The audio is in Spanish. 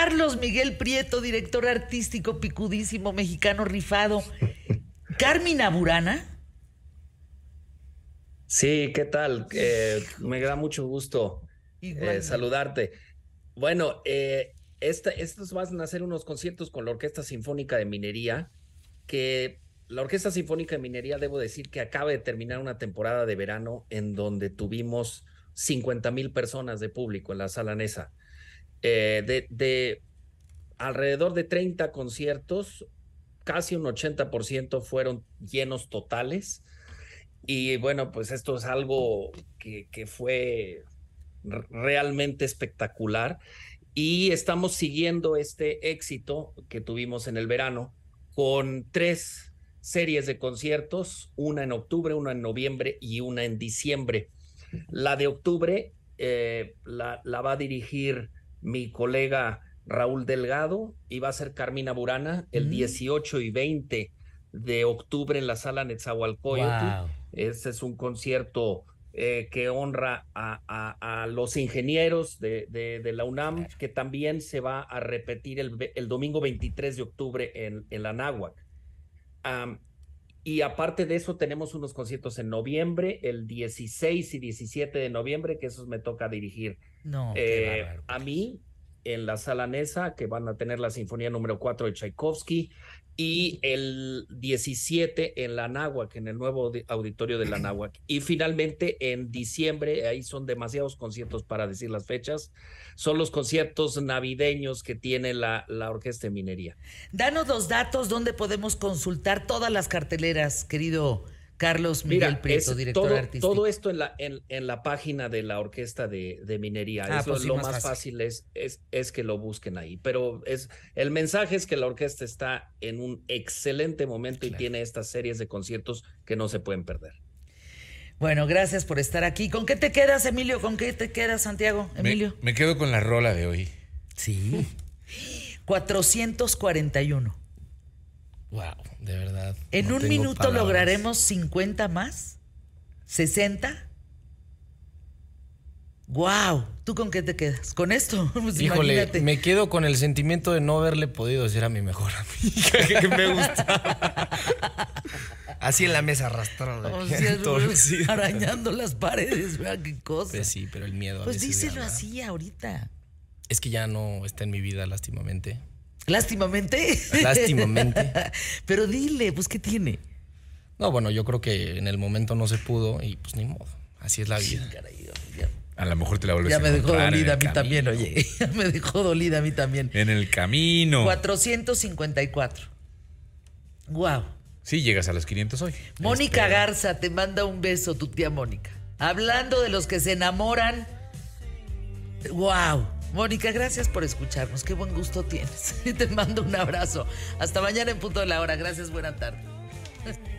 Carlos Miguel Prieto, director artístico picudísimo mexicano rifado. Carmina Burana. Sí, ¿qué tal? Eh, me da mucho gusto eh, saludarte. Bueno, eh, estos van a ser unos conciertos con la Orquesta Sinfónica de Minería, que la Orquesta Sinfónica de Minería, debo decir que acaba de terminar una temporada de verano en donde tuvimos 50 mil personas de público en la sala Nesa. De, de alrededor de 30 conciertos, casi un 80% fueron llenos totales. Y bueno, pues esto es algo que, fue realmente espectacular. Y estamos siguiendo este éxito que tuvimos en el verano con tres series de conciertos, una en octubre, una en noviembre y una en diciembre. La de octubre eh, la, va a dirigir mi colega Raúl Delgado y va a ser Carmina Burana el 18 mm. y 20 de octubre en la sala Netzahualcoyotl. Este es un concierto eh, que honra a, los ingenieros de, de, la UNAM, que también se va a repetir el, el domingo 23 de octubre en, en la Náhuac. y aparte de eso, tenemos unos conciertos en noviembre, el 16 y 17 de noviembre, que esos me toca dirigir. No, eh, a mí, en la sala Nesa, que van a tener la Sinfonía número 4 de Tchaikovsky, y el 17 en la Náhuac, en el nuevo auditorio de la Náhuac. Y finalmente en diciembre, ahí son demasiados conciertos para decir las fechas, son los conciertos navideños que tiene la, la Orquesta de Minería. Danos los datos donde podemos consultar todas las carteleras, querido Carlos Miguel Prieto, director todo, artístico. Todo esto en la, en, la página de la Orquesta de, Minería. Ah, Eso pues lo más, fácil, es, es, es, que lo busquen ahí. Pero es el mensaje es que la orquesta está en un excelente momento y tiene estas series de conciertos que no se pueden perder. Bueno, gracias por estar aquí. ¿Con qué te quedas, Emilio? ¿Con qué te quedas, Santiago? Emilio. Me, me quedo con la rola de hoy. Sí. 441. Wow, de verdad. ¿En un minuto lograremos 50 más? ¿60? Wow, ¿tú con qué te quedas? ¿Con esto? Pues Híjole, me quedo con el sentimiento de no haberle podido decir a mi mejor amiga que me gustaba. Así en la mesa arrastrada. arañando las paredes, vea qué cosa. Pues sí, pero el miedo. pues díselo así ahorita. Es que ya no está en mi vida, lástimamente. Lástimamente. Lástimamente. Pero dile, pues, ¿qué tiene? No, bueno, yo creo que en el momento no se pudo y pues ni modo. Así es la vida. a lo mejor te la vuelves Ya me dejó dolida a mí también, oye. Ya me dejó dolida a mí también. En el camino. 454. Wow. Sí, llegas a los 500 hoy. Mónica Garza te manda un beso, tu tía Mónica. Hablando de los que se enamoran. Wow. Mónica, gracias por escucharnos. Qué buen gusto tienes. Te mando un abrazo. Hasta mañana en punto de la hora. Gracias, buena tarde.